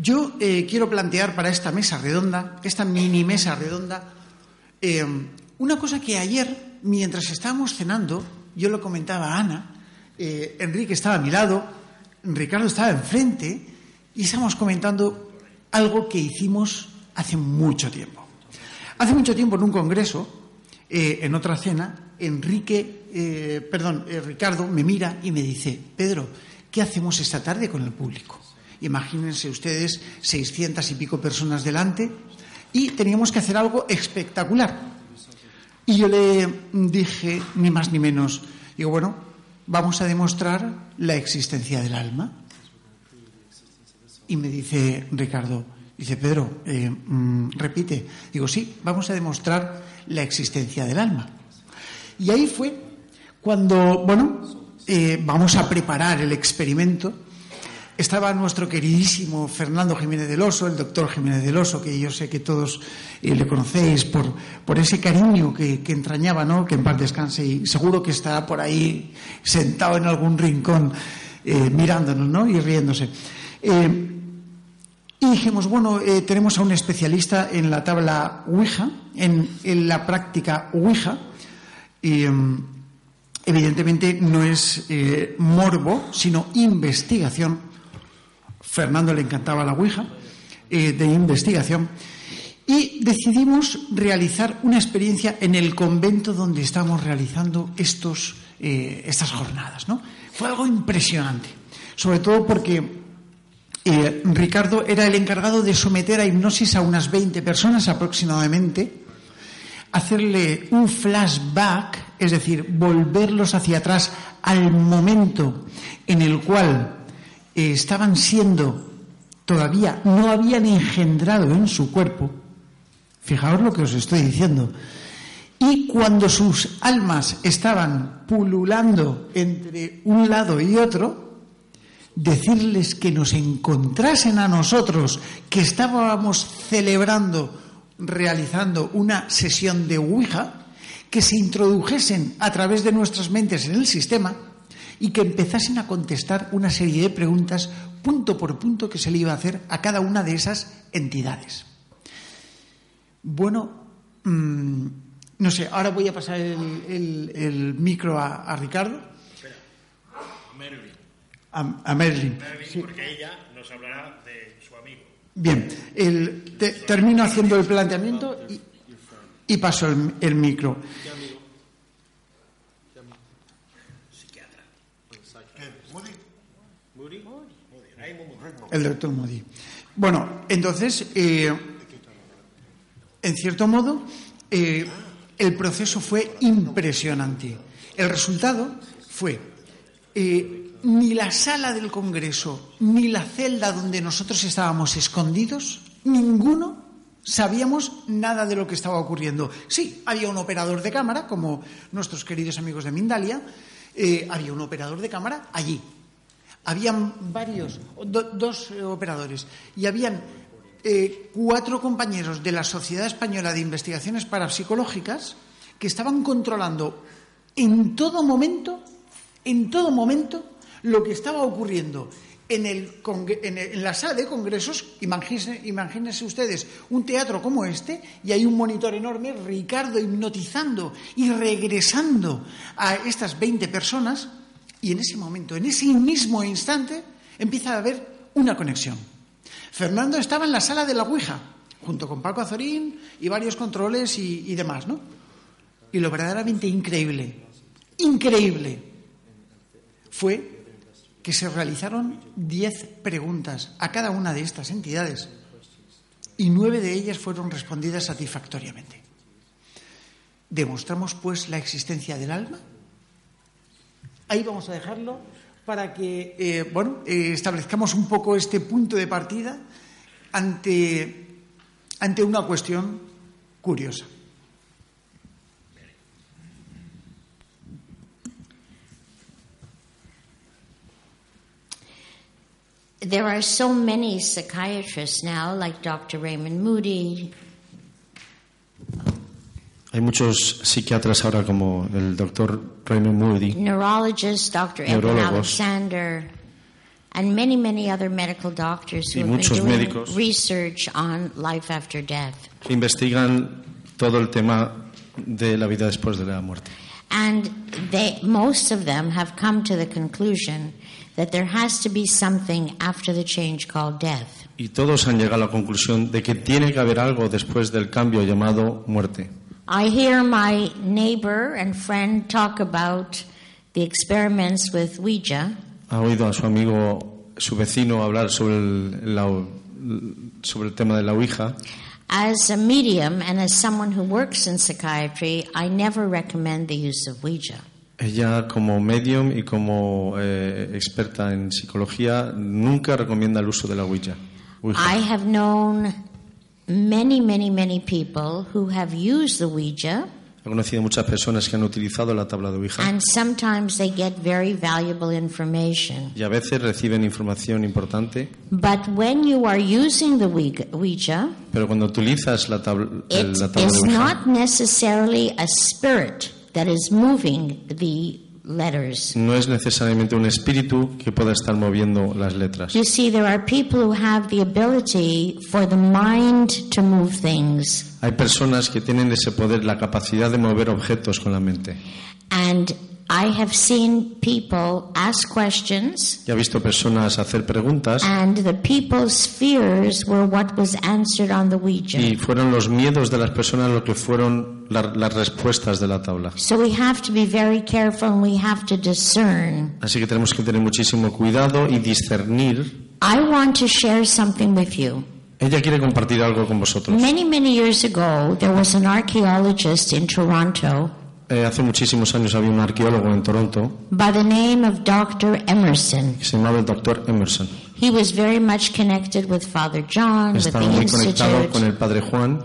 Yo eh, quiero plantear para esta mesa redonda, esta mini mesa redonda, eh, una cosa que ayer, mientras estábamos cenando, yo lo comentaba a Ana, eh, Enrique estaba a mi lado, Ricardo estaba enfrente y estábamos comentando algo que hicimos hace mucho tiempo. Hace mucho tiempo en un congreso, en otra cena, Enrique, perdón, Ricardo me mira y me dice, Pedro, ¿qué hacemos esta tarde con el público? Imagínense ustedes 600 y pico personas delante y teníamos que hacer algo espectacular. Y yo le dije, ni más ni menos, digo, bueno, vamos a demostrar la existencia del alma. Y me dice Ricardo, dice Pedro, eh, mm, repite. Digo, sí, vamos a demostrar la existencia del alma. Y ahí fue cuando, bueno, eh, vamos a preparar el experimento estaba nuestro queridísimo Fernando Jiménez del Oso, el doctor Jiménez del Oso, que yo sé que todos eh, le conocéis por, por ese cariño que, entrañaba, ¿no? que en paz descanse y seguro que estará por ahí sentado en algún rincón eh, mirándonos ¿no? y riéndose. Eh, y dijimos, bueno, tenemos a un especialista en la tabla Ouija, en, en la práctica Ouija, y em, evidentemente no es morbo, sino investigación Fernando le encantaba la Ouija, eh, de investigación, y decidimos realizar una experiencia en el convento donde estamos realizando estos, eh, estas jornadas. ¿no? Fue algo impresionante, sobre todo porque eh, Ricardo era el encargado de someter a hipnosis a unas 20 personas aproximadamente, hacerle un flashback, es decir, volverlos hacia atrás al momento en el cual estaban siendo, todavía no habían engendrado en su cuerpo, fijaos lo que os estoy diciendo, y cuando sus almas estaban pululando entre un lado y otro, decirles que nos encontrasen a nosotros, que estábamos celebrando, realizando una sesión de Ouija, que se introdujesen a través de nuestras mentes en el sistema y que empezasen a contestar una serie de preguntas punto por punto que se le iba a hacer a cada una de esas entidades. Bueno, mm, no sé, ahora voy a pasar el, micro a, Ricardo. a Merlin. A, Merlin. Porque ella nos hablará de su amigo. Bien, termino haciendo el planteamiento y, paso el micro. El doctor Moody. Bueno, entonces, eh, en cierto modo, eh, el proceso fue impresionante. El resultado fue eh, ni la sala del Congreso, ni la celda donde nosotros estábamos escondidos, ninguno sabíamos nada de lo que estaba ocurriendo. Sí, había un operador de cámara, como nuestros queridos amigos de Mindalia, había un operador de cámara allí, habían varios, dos operadores, y habían eh, cuatro compañeros de la Sociedad Española de Investigaciones Parapsicológicas que estaban controlando en todo momento, en todo momento, lo que estaba ocurriendo en, el, en, la sala de congresos, imagínense, imagínense, ustedes un teatro como este y hay un monitor enorme, Ricardo hipnotizando y regresando a estas 20 personas y en ese momento, en ese mismo instante, empieza a haber una conexión. Fernando estaba en la sala de la Ouija, junto con Paco Azorín y varios controles y, demás, ¿no? Y lo verdaderamente increíble, increíble, fue que se realizaron diez preguntas a cada una de estas entidades y nueve de ellas fueron respondidas satisfactoriamente. Demostramos, pues, la existencia del alma Ahí vamos a dejarlo para que eh, bueno, eh, establezcamos un poco este punto de partida ante, ante una cuestión curiosa. There are so many psychiatrists now, like Dr. Raymond Moody, hay muchos psiquiatras ahora como el doctor Raymond Moody, neurologist Dr. Edwin Alexander, and many, many other medical doctors who Y have been muchos doing médicos. research on life after death. que investigan todo el tema de la vida después de la muerte. And they, most of them have come to the conclusion that there has to be something after the change called death. Y todos han llegado a la conclusión de que tiene que haber algo después del cambio llamado muerte. I hear my neighbor and friend talk about the experiments with Ouija, Ha oído a su amigo, su vecino, hablar sobre el, la- sobre el tema de la Ouija. As a medium and as someone who works in psychiatry, I never recommend the use of Ouija. Ella, como medium y como eh, experta en psicología, nunca recomienda el uso de la Ouija. Ouija. I have known many, many, many people who have used the Ouija, He conocido muchas personas que han utilizado la tabla de Ouija and sometimes they get very valuable information. y a veces reciben información importante, But when you are using the Ouija, pero cuando utilizas la, tabla de is Ouija, not necessarily a spirit that is moving the letters. no es necesariamente un espíritu que pueda estar moviendo las letras. You see, there are people who have the ability for the mind to move things. Hay personas que tienen ese poder, la capacidad de mover objetos con la mente. And I have seen people ask questions, ha visto personas hacer preguntas and the people's fears were what was answered on the Ouija. y fueron los miedos de las personas lo que fueron la- las respuestas de la tabla. So we have to be very careful and we have to discern. Así que tenemos que tener muchísimo cuidado y discernir. I want to share something with you. Ella quiere compartir algo con vosotros. Many, many years ago, there was an archaeologist in Toronto Eh, hace muchísimos años había un arqueólogo en Toronto by the name of Dr. Emerson. que se llamaba el doctor Emerson. He was very much connected with Father John, with Estaba the muy conectado con el padre Juan.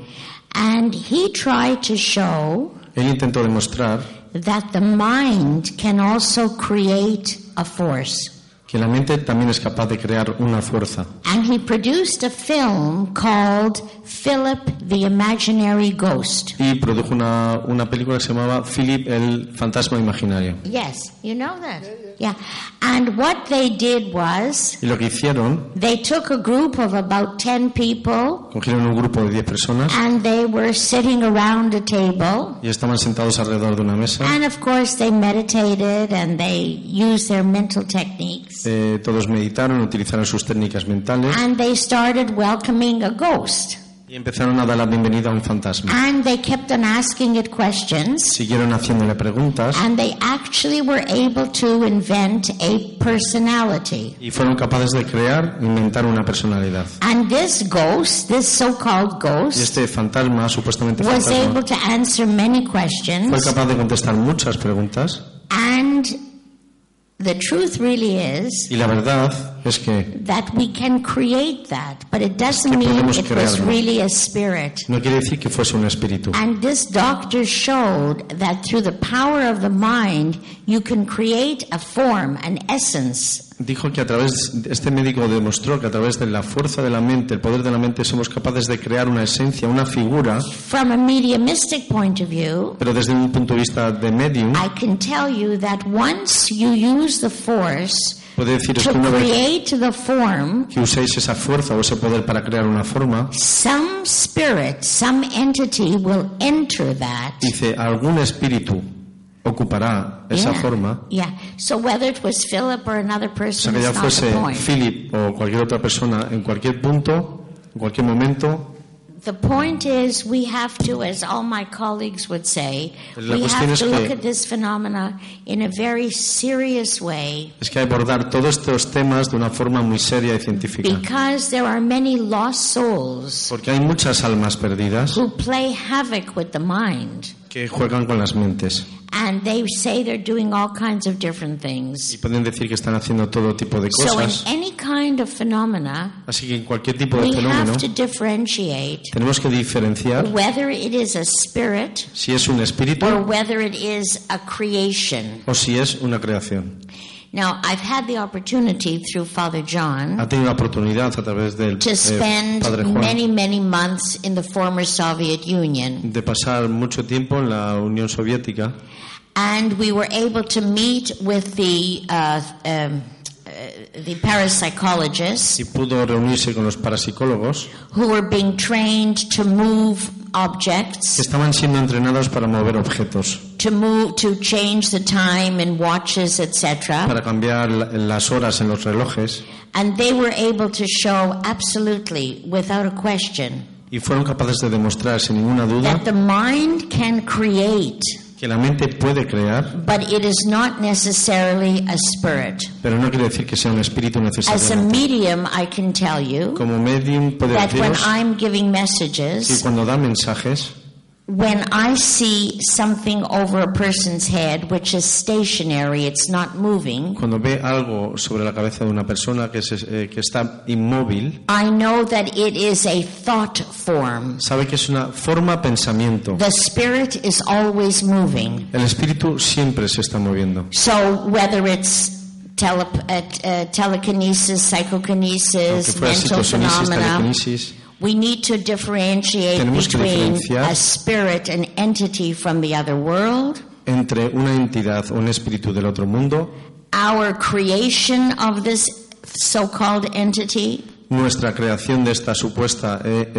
and he tried to show Él intentó demostrar that the mind can also create a force. Que la mente también es capaz de crear una fuerza. And he produced a film called Philip the Imaginary Ghost. Y produjo una, una película que se llamaba Philip el fantasma imaginario. Yes, you know that. Yeah. And what they did was Y lo que hicieron, they took a group of about 10 people cogieron un grupo de 10 personas and they were sitting around a table. y estaban sentados alrededor de una mesa. And of course, they meditated and they used their mental techniques. Eh, todos meditaron, utilizaron sus técnicas mentales And they started welcoming a ghost. y empezaron a dar la bienvenida a un fantasma. And they kept on asking it questions. Siguieron haciéndole preguntas And they actually were able to invent a personality. y fueron capaces de crear, inventar una personalidad. And this ghost, this so called Y ghost, este fantasma, supuestamente was fantasma, able to answer many fue questions. capaz de contestar muchas preguntas And the truth really is y la verdad es que that we can create that, but it doesn't mean it was really a spirit. no quiere decir que fuese un espíritu. And this doctor showed that through the power of the mind, you can create a form, an essence. Dijo que a través, este médico demostró que a través de la fuerza de la mente, el poder de la mente, somos capaces de crear una esencia, una figura, From a mediumistic point of view, pero desde un punto de vista de medium, I can tell you that once you use the force puede deciros que una vez create the form, que uséis esa fuerza o ese poder para crear una forma, some spirit, some entity will enter that. dice, algún espíritu ocupará esa Yeah. forma, Yeah. So whether it was Philip or another o sea person que ya fuese. Philip o cualquier otra persona, en cualquier punto, en cualquier momento, The point is, we have to, as all my colleagues would say, La we have to look at this phenomena in a very serious way es que abordar todos estos temas de una forma muy seria y científica. because there are many lost souls Porque hay muchas almas perdidas who play havoc with the mind. Que juegan con las mentes And they say they're doing all kinds of different y things. pueden decir que están haciendo todo tipo de So, in cosas. any kind of phenomena, Así que en cualquier tipo de we fenómeno have to differentiate tenemos que diferenciar whether it is a spirit si es un espíritu or whether it is a creation. o si es una creación. Now, I've had the opportunity through Father John Ha tenido la oportunidad a través del to eh, spend Padre Juan many, many months in the former Soviet Union. de pasar mucho tiempo en la Unión Soviética. And we were able to meet with the uh, um, uh, the parapsychologists y pudo reunirse con los parapsicólogos who were being trained to move que objects, estaban siendo entrenados para mover objetos, to move, to change the time in watches, etc. para cambiar la- las horas en los relojes And they were able to show absolutely, without a question, y fueron capaces de demostrar sin ninguna duda that the mind can create, que la mente puede crear, but it is not necessarily a spirit. pero no quiere decir que sea un espíritu As a necesariamente. medium, I can tell you Como medium puede that when deciros I'm giving que messages, cuando da mensajes, when I see something over a person's head which is stationary, it's not moving, cuando ve algo sobre la cabeza de una persona que, se- eh, que está inmóvil, I know that it is a thought form. sabe que es una forma pensamiento. The spirit is always moving. El espíritu siempre se está moviendo. So whether it's tele, uh, uh, telekinesis, Aunque psychokinesis, mental phenomena, we need to differentiate Tenemos que between diferenciar a spirit, an entity from the other world, entre una entidad o un espíritu del otro mundo, our creation of this so-called entity, nuestra creación de esta supuesta eh,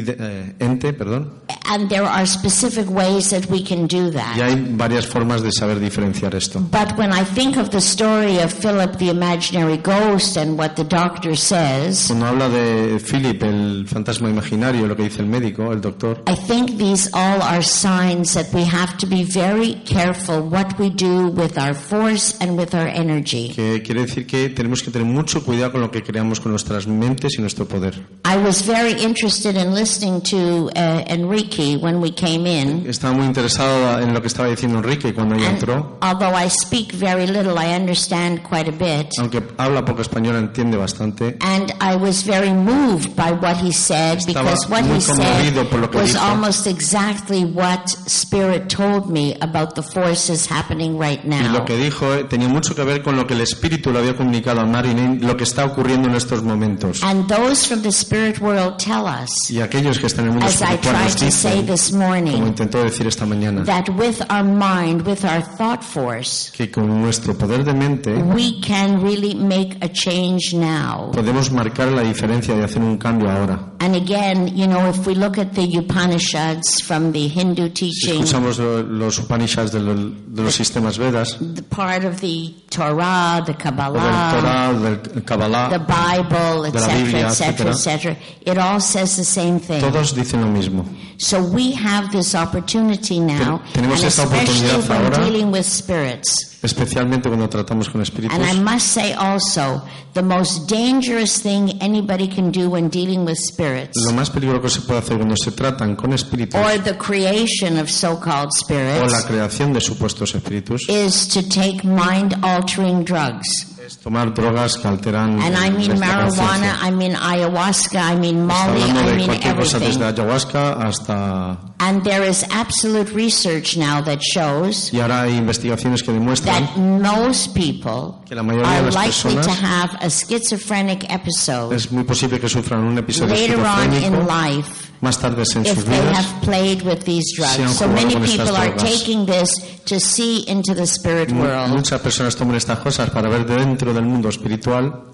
ente, perdón, and there are specific ways that we can do y that. hay varias formas de saber diferenciar esto. But when I think of the story of Philip the imaginary ghost and what the doctor says, Cuando habla de Philip, el fantasma imaginario, lo que dice el médico, el doctor, I think these all are signs that we have to be very careful what we do with our force and with our energy. que quiere decir que tenemos que tener mucho cuidado con lo que creamos con nuestras mentes y nuestro poder. I was very interested in listening to uh, Enrique when we came in. Estaba muy interesado en lo que estaba diciendo Enrique cuando ella entró. although I speak very little, I understand quite a bit. Aunque habla poco español, entiende bastante. And I was very moved by what he said Estaba because what he said was dijo. almost exactly what Spirit told me about the forces happening right Y now. lo que dijo eh, tenía mucho que ver con lo que el espíritu le había comunicado a Marilyn, lo que está ocurriendo en estos momentos. And those from the spirit world tell us, Y aquellos que están en el mundo as I espiritual tried nos to say dicen, this como morning, intentó decir esta mañana, that with our mind, with our thought force, que con nuestro poder de mente we can really make a change now. podemos marcar la diferencia y hacer un cambio ahora. And again, you know, if we look at the Upanishads from the Hindu teaching, escuchamos lo- los Upanishads de, lo- de los sistemas Vedas, the part of the Torah, the o del Kabbalah, Torah, del Kabbalah, the Bible, de etc., etc., etc., it all says the same thing. todos dicen lo mismo. So we have this opportunity now, Ten- tenemos and esta especially oportunidad when ahora. dealing with spirits. Especialmente cuando tratamos con espíritus. And I must say also, the most dangerous thing anybody can do when dealing with spirits, Lo más peligroso que se puede hacer cuando se tratan con espíritus or the creation of so-called o spirits, la creación de supuestos espíritus is to take mind-altering drugs. Es tomar drogas que alteran And I mean marijuana. I mean ayahuasca, I mean Molly, I mean cosa desde everything. ayahuasca hasta And there is absolute research now that shows y ahora hay investigaciones que demuestran that most people que la mayoría de are las likely to personas have a schizophrenic episode es muy posible que sufran un episodio later on in life más tarde en if sus they vidas have played with these Si han drugs. So jugado many people are taking this to see into the spirit world. Muchas personas toman estas cosas para ver dentro del mundo espiritual.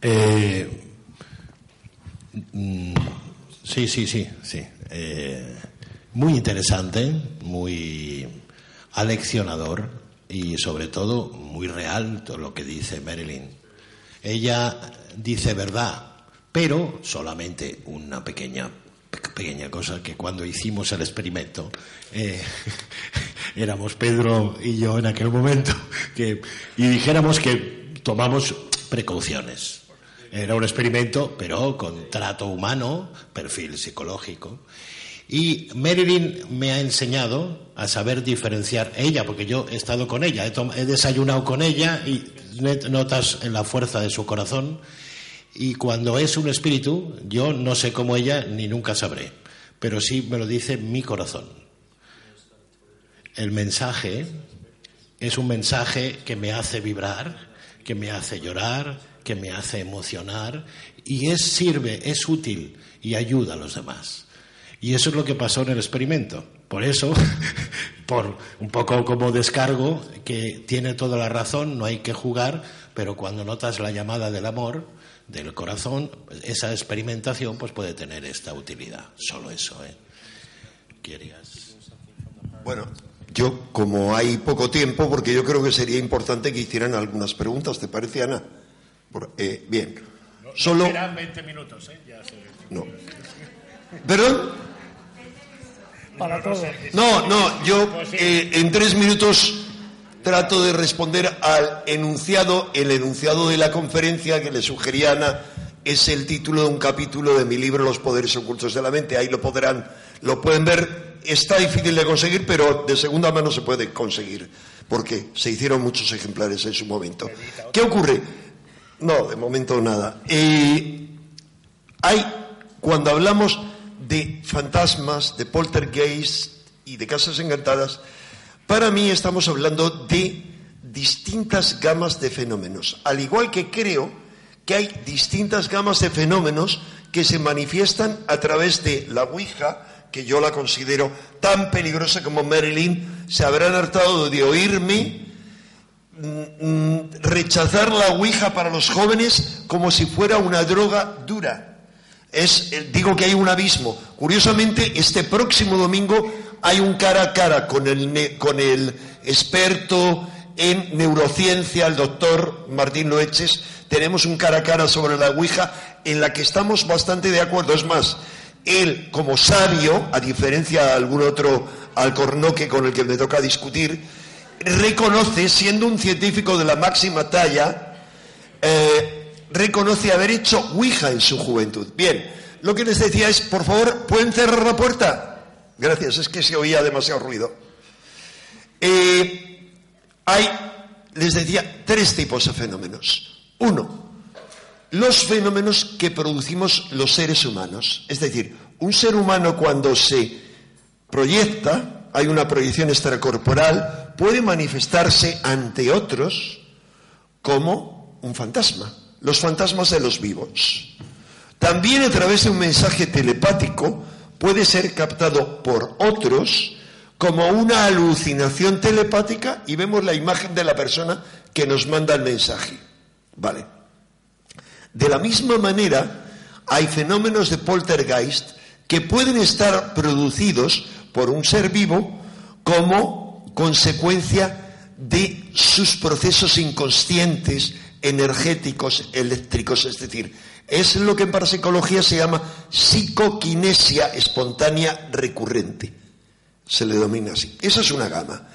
Eh, sí, sí, sí, sí. Eh, muy interesante, muy aleccionador y sobre todo muy real todo lo que dice Marilyn. Ella dice verdad, pero solamente una pequeña pe- pequeña cosa que cuando hicimos el experimento eh, éramos Pedro y yo en aquel momento y dijéramos que tomamos precauciones era un experimento, pero con trato humano, perfil psicológico. Y Marilyn me ha enseñado a saber diferenciar ella, porque yo he estado con ella, he, he desayunado con ella y notas en la fuerza de su corazón. Y cuando es un espíritu, yo no sé cómo ella ni nunca sabré, pero sí me lo dice mi corazón. El mensaje es un mensaje que me hace vibrar, que me hace llorar, que me hace emocionar y es sirve, es útil y ayuda a los demás. Y eso es lo que pasó en el experimento. Por eso por un poco como descargo, que tiene toda la razón, no hay que jugar, pero cuando notas la llamada del amor, del corazón, esa experimentación pues puede tener esta utilidad. Solo eso, ¿eh? ¿Querías? Bueno, yo, como hay poco tiempo, porque yo creo que sería importante que hicieran algunas preguntas, ¿te parece, Ana? Por- eh, bien. Solo. Serán 20 minutos, ¿eh? Ya se- No. ¿Perdón? Para todo. No, no, yo eh, en tres minutos trato de responder al enunciado. El enunciado de la conferencia que le sugería Ana es el título de un capítulo de mi libro Los poderes ocultos de la mente. Ahí lo podrán, lo pueden ver. Está difícil de conseguir, pero de segunda mano se puede conseguir, porque se hicieron muchos ejemplares en su momento. ¿Qué ocurre? No, de momento nada. Hay, cuando hablamos de fantasmas, de poltergeist y de casas encantadas, para mí estamos hablando de distintas gamas de fenómenos. Al igual que creo que hay distintas gamas de fenómenos que se manifiestan a través de la Ouija, que yo la considero tan peligrosa como Marilyn, se habrán hartado de oírme rechazar la Ouija para los jóvenes como si fuera una droga dura. Es, eh, digo que hay un abismo. Curiosamente, este próximo domingo hay un cara a cara con el, con el experto en neurociencia, el doctor Martín Loeches. Tenemos un cara a cara sobre la Ouija en la que estamos bastante de acuerdo. Es más, él, como sabio, a diferencia de algún otro alcornoque con el que me toca discutir, reconoce, siendo un científico de la máxima talla, eh, reconoce haber hecho Ouija en su juventud. Bien, lo que les decía es, por favor, ¿pueden cerrar la puerta? Gracias, es que se oía demasiado ruido. Eh, hay, les decía, tres tipos de fenómenos. Uno, los fenómenos que producimos los seres humanos. Es decir, un ser humano cuando se proyecta, hay una proyección extracorporal, puede manifestarse ante otros como un fantasma, los fantasmas de los vivos. También a través de un mensaje telepático puede ser captado por otros como una alucinación telepática y vemos la imagen de la persona que nos manda el mensaje. Vale. De la misma manera, hay fenómenos de poltergeist que pueden estar producidos por un ser vivo como consecuencia de sus procesos inconscientes, energéticos, eléctricos, es decir, es lo que en parapsicología se llama psicoquinesia espontánea recurrente. Se le domina así. Esa es una gama.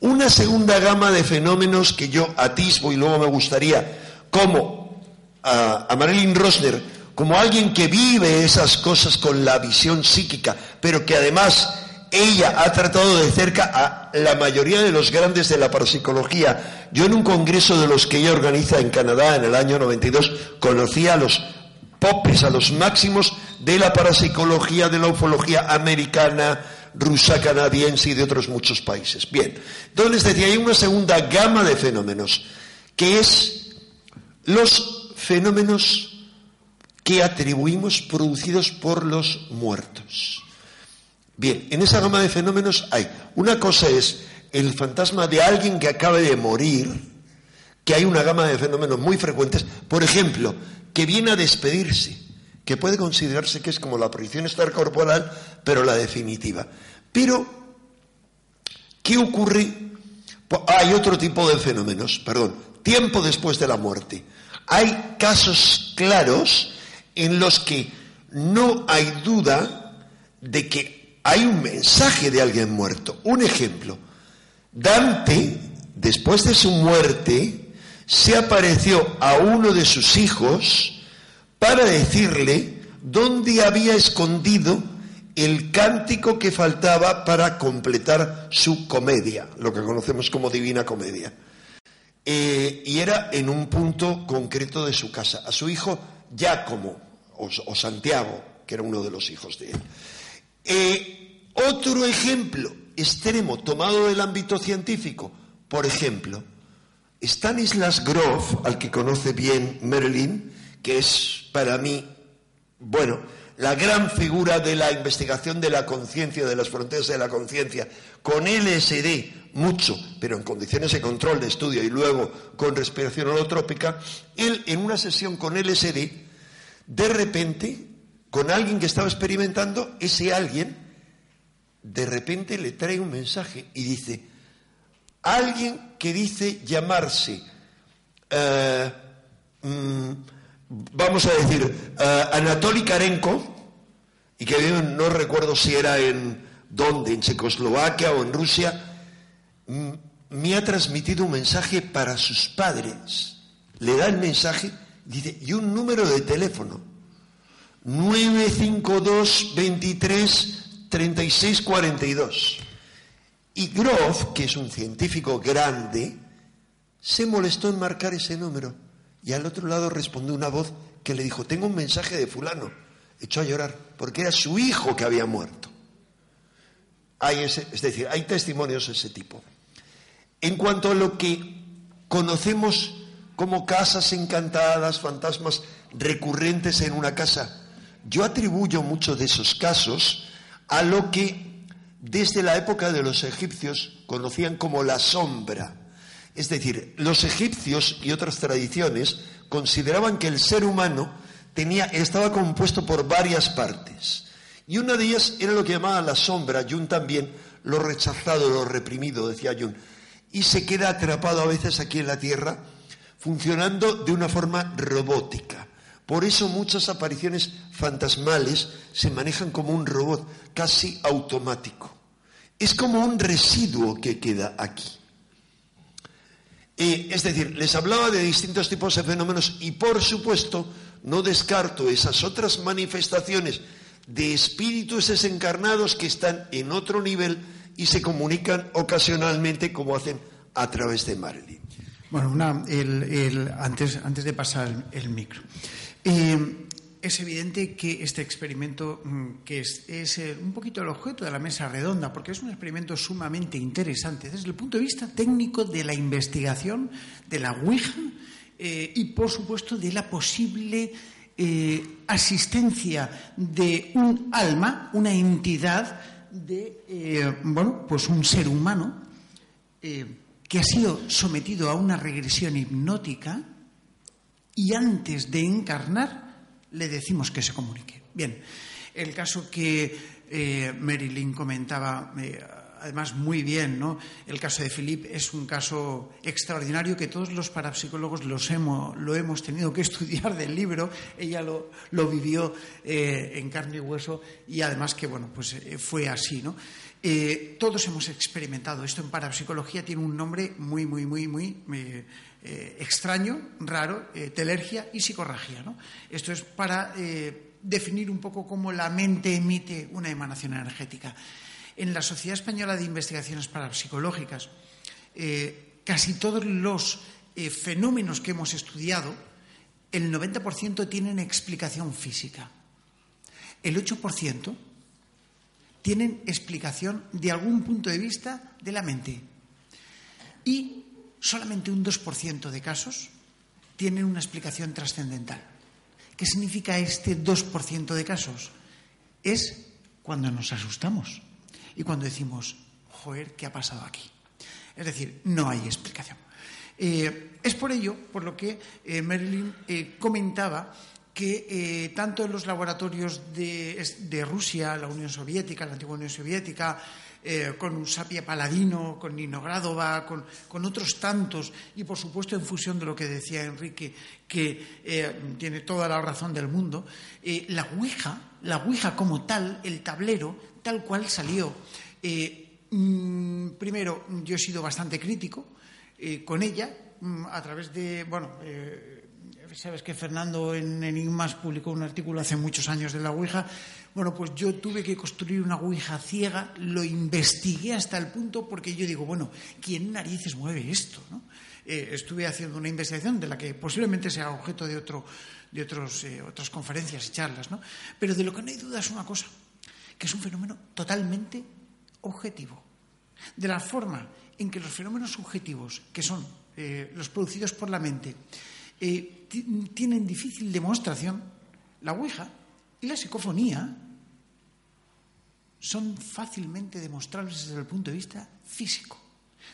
Una segunda gama de fenómenos que yo atisbo y luego me gustaría, como a, Marilyn Rosner, como alguien que vive esas cosas con la visión psíquica, pero que además ella ha tratado de cerca a la mayoría de los grandes de la parapsicología. Yo en un congreso de los que ella organiza en Canadá en el año 92 conocí a los popes, a los máximos de la parapsicología, de la ufología americana, rusa, canadiense y de otros muchos países. Bien, entonces decía, hay una segunda gama de fenómenos, que es los fenómenos que atribuimos producidos por los muertos. Bien, en esa gama de fenómenos hay. Una cosa es el fantasma de alguien que acabe de morir, que hay una gama de fenómenos muy frecuentes, por ejemplo, que viene a despedirse, que puede considerarse que es como la proyección extracorporal, pero la definitiva. Pero, ¿qué ocurre? Po- Hay otro tipo de fenómenos, perdón, tiempo después de la muerte. Hay casos claros en los que no hay duda de que hay un mensaje de alguien muerto. Un ejemplo, Dante, después de su muerte, se apareció a uno de sus hijos para decirle dónde había escondido el cántico que faltaba para completar su comedia, lo que conocemos como Divina Comedia. Eh, y era en un punto concreto de su casa, a su hijo Giacomo o, Santiago, que era uno de los hijos de él. Eh, otro ejemplo extremo tomado del ámbito científico, por ejemplo, Stanislas Grof, al que conoce bien Merlin, que es para mí, bueno, la gran figura de la investigación de la conciencia, de las fronteras de la conciencia, con LSD, mucho, pero en condiciones de control de estudio y luego con respiración holotrópica, él en una sesión con LSD, de repente, con alguien que estaba experimentando, ese alguien, de repente le trae un mensaje y dice, alguien que dice llamarse, eh, mm, vamos a decir, eh, Anatoly Karenko, y que no recuerdo si era en dónde, en Checoslovaquia o en Rusia, mm, me ha transmitido un mensaje para sus padres. Le da el mensaje, dice, y un número de teléfono. 952 23 36 42. Y Groff, que es un científico grande, se molestó en marcar ese número. Y al otro lado respondió una voz que le dijo, tengo un mensaje de fulano. Echó a llorar, porque era su hijo que había muerto. Hay es decir, hay testimonios de ese tipo. En cuanto a lo que conocemos como casas encantadas, fantasmas recurrentes en una casa, yo atribuyo muchos de esos casos a lo que desde la época de los egipcios conocían como la sombra. Es decir, los egipcios y otras tradiciones consideraban que el ser humano estaba compuesto por varias partes. Y una de ellas era lo que llamaba la sombra, Jung también, lo rechazado, lo reprimido, decía Jung. Y se queda atrapado a veces aquí en la Tierra, funcionando de una forma robótica. Por eso muchas apariciones fantasmales se manejan como un robot, casi automático. Es como un residuo que queda aquí. Eh, es decir, les hablaba de distintos tipos de fenómenos y por supuesto no descarto esas otras manifestaciones de espíritus desencarnados que están en otro nivel y se comunican ocasionalmente como hacen a través de Marilyn. Bueno, antes, de pasar el micro. Eh, es evidente que este experimento, mm, que es, es, un poquito el objeto de la mesa redonda, porque es un experimento sumamente interesante desde el punto de vista técnico de la investigación de la Ouija eh, y, por supuesto, de la posible eh, asistencia de un alma, una entidad de, eh, bueno, pues un ser humano que ha sido sometido a una regresión hipnótica y antes de encarnar le decimos que se comunique. Bien, el caso que eh, Marilyn comentaba, eh, además muy bien, ¿no? El caso de Philippe es un caso extraordinario que todos los parapsicólogos los hemos, lo hemos tenido que estudiar del libro. Ella lo, vivió eh, en carne y hueso y además que, bueno, pues eh, fue así, ¿no? Todos hemos experimentado esto en parapsicología, tiene un nombre muy, muy, muy, muy eh, extraño, raro, telergia y psicorragia. ¿no? Esto es para definir un poco cómo la mente emite una emanación energética. En la Sociedad Española de Investigaciones Parapsicológicas, casi todos los fenómenos que hemos estudiado, el 90% tienen explicación física. El 8% tienen explicación de algún punto de vista de la mente. Y solamente un 2% de casos tienen una explicación trascendental. ¿Qué significa este 2% de casos? Es cuando nos asustamos y cuando decimos, joder, ¿qué ha pasado aquí? Es decir, no hay explicación. Eh, es por ello por lo que eh, Marilyn eh, comentaba que tanto en los laboratorios de, Rusia, la Unión Soviética, la antigua Unión Soviética, eh, con Usapia Paladino, con Nino Gradova, con, con, otros tantos, y por supuesto en fusión de lo que decía Enrique, que eh, tiene toda la razón del mundo, eh, la Ouija, la Ouija como tal, el tablero, tal cual salió. Mmm, primero, yo he sido bastante crítico con ella, mmm, a través de, bueno, sabes que Fernando en Enigmas publicó un artículo hace muchos años de la Ouija. Bueno, pues yo tuve que construir una Ouija ciega, lo investigué hasta el punto porque yo digo, bueno, ¿quién narices mueve esto? ¿no? Eh, estuve haciendo una investigación de la que posiblemente sea objeto de, otro, de otros, eh, otras conferencias y charlas, ¿no? Pero de lo que no hay duda es una cosa, que es un fenómeno totalmente objetivo. De la forma en que los fenómenos subjetivos, que son eh, los producidos por la mente, eh, tienen difícil demostración, la Ouija y la psicofonía son fácilmente demostrables desde el punto de vista físico.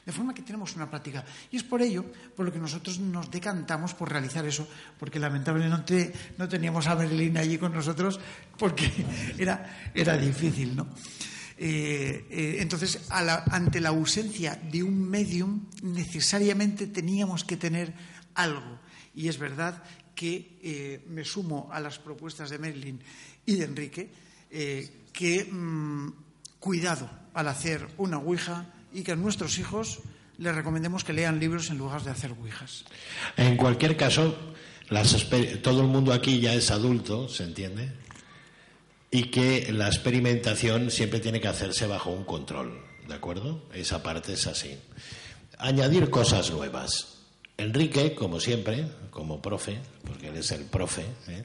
De forma que tenemos una práctica. Y es por ello por lo que nosotros nos decantamos por realizar eso, porque lamentablemente no teníamos a Berlín allí con nosotros, porque era, era difícil, ¿no? Eh, eh, entonces, ante la ausencia de un medium, necesariamente teníamos que tener algo. Y es verdad que eh, me sumo a las propuestas de Merlin y de Enrique, eh, que mm, cuidado al hacer una Ouija y que a nuestros hijos les recomendemos que lean libros en lugar de hacer Ouijas. En cualquier caso, las todo el mundo aquí ya es adulto, ¿se entiende? Y que la experimentación siempre tiene que hacerse bajo un control, ¿de acuerdo? Esa parte es así. Añadir cosas nuevas. Enrique, como siempre, como profe, porque él es el profe, ¿eh?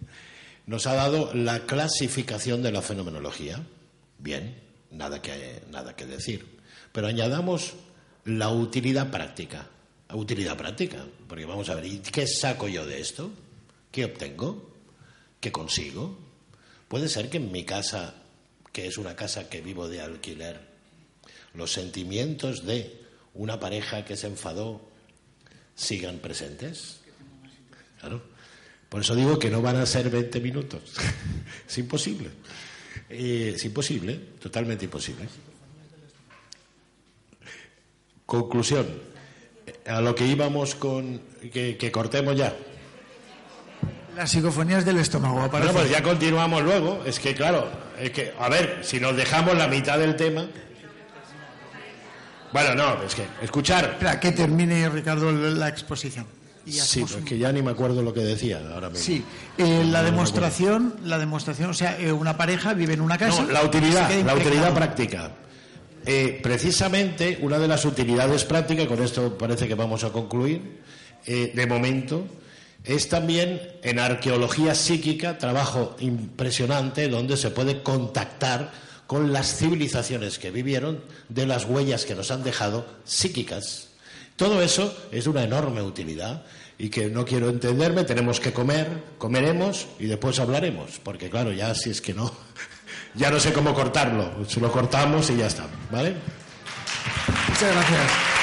nos ha dado la clasificación de la fenomenología. Bien, nada que, nada que decir. Pero añadamos la utilidad práctica. Utilidad práctica, porque vamos a ver, ¿y qué saco yo de esto? ¿Qué obtengo? ¿Qué consigo? Puede ser que en mi casa, que es una casa que vivo de alquiler, los sentimientos de una pareja que se enfadó sigan presentes. Claro. Por eso digo que no van a ser 20 minutos. es imposible. Eh, es imposible, totalmente imposible. Conclusión. A lo que íbamos con. que, que cortemos ya. Las psicofonías del estómago, Bueno, pues ya continuamos luego. Es que, claro, es que, a ver, si nos dejamos la mitad del tema. Bueno, no, es que, escuchar. Espera, que termine Ricardo la exposición. Y Sí, hacemos pero es un- que ya ni me acuerdo lo que decía ahora mismo. Sí, eh, la demostración, la demostración, o sea, eh, una pareja vive en una casa. No, la utilidad, la utilidad práctica. Eh, precisamente una de las utilidades prácticas, con esto parece que vamos a concluir, eh, de momento, es también en arqueología psíquica, trabajo impresionante donde se puede contactar con las civilizaciones que vivieron, de las huellas que nos han dejado psíquicas. Todo eso es de una enorme utilidad y que no quiero entenderme, tenemos que comer, comeremos y después hablaremos, porque claro, ya si es que no, ya no sé cómo cortarlo, si lo cortamos y ya está, ¿vale? Muchas gracias.